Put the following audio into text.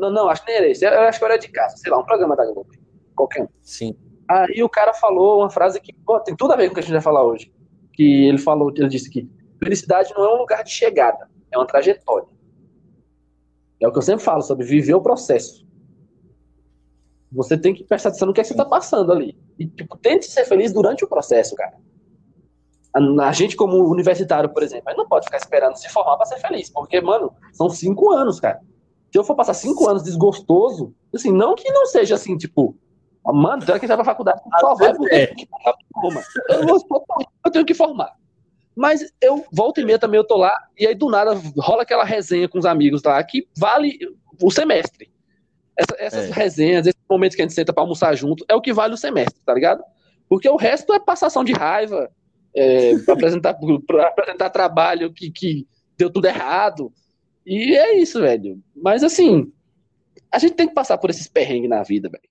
Não, não, acho que nem era esse. Eu acho que era de casa, sei lá, um programa da Globo. Qualquer um. Sim. Aí o cara falou uma frase que pô, tem tudo a ver com o que a gente vai falar hoje. Que ele falou, ele disse que felicidade não é um lugar de chegada, é uma trajetória. É o que eu sempre falo sobre viver o processo. Você tem que prestar atenção no que, é que você está passando ali. E, tipo, tente ser feliz durante o processo, cara. A, a gente, como universitário, por exemplo, não pode ficar esperando se formar para ser feliz. Porque, mano, são cinco anos, cara. Se eu for passar cinco anos desgostoso, assim, não que não seja assim, tipo, mano, tem que entrar pra faculdade, só vai porque é. eu, vou, eu tenho que formar. Mas eu volto e meia também eu tô lá, e aí do nada rola aquela resenha com os amigos lá que vale o semestre. Essa, essas é. resenhas, esses momentos que a gente senta pra almoçar junto, é o que vale o semestre, tá ligado? Porque o resto é passação de raiva, é, pra, apresentar, pra apresentar trabalho que, que deu tudo errado. E é isso, velho. Mas assim, a gente tem que passar por esses perrengues na vida, velho.